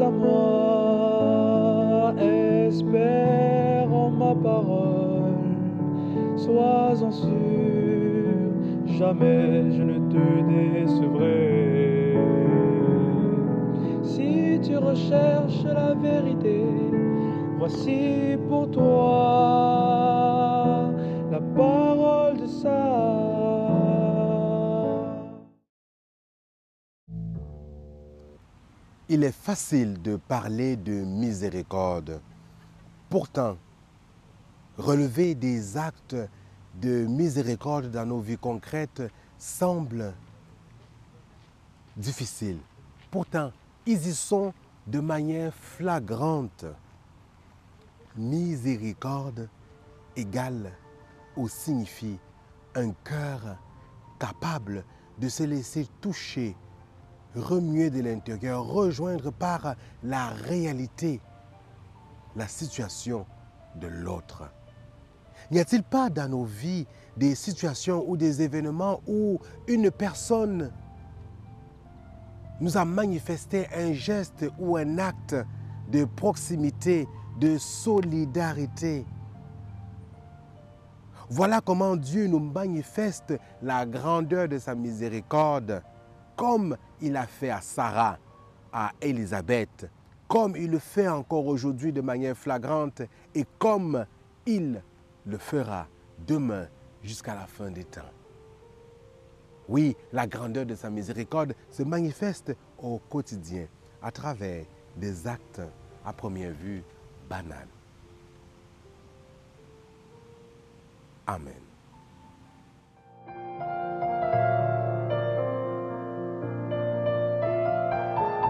à moi, espère en ma parole, sois-en sûr, jamais je ne te décevrai. Si tu recherches la vérité, voici pour toi Il est facile de parler de miséricorde. Pourtant, relever des actes de miséricorde dans nos vies concrètes semble difficile. Pourtant, ils y sont de manière flagrante. Miséricorde égale ou signifie un cœur capable de se laisser toucher remuer de l'intérieur, rejoindre par la réalité la situation de l'autre. N'y a-t-il pas dans nos vies des situations ou des événements où une personne nous a manifesté un geste ou un acte de proximité, de solidarité? Voilà comment Dieu nous manifeste la grandeur de sa miséricorde comme il a fait à Sarah, à Élisabeth, comme il le fait encore aujourd'hui de manière flagrante et comme il le fera demain jusqu'à la fin des temps. Oui, la grandeur de sa miséricorde se manifeste au quotidien à travers des actes à première vue banals. Amen.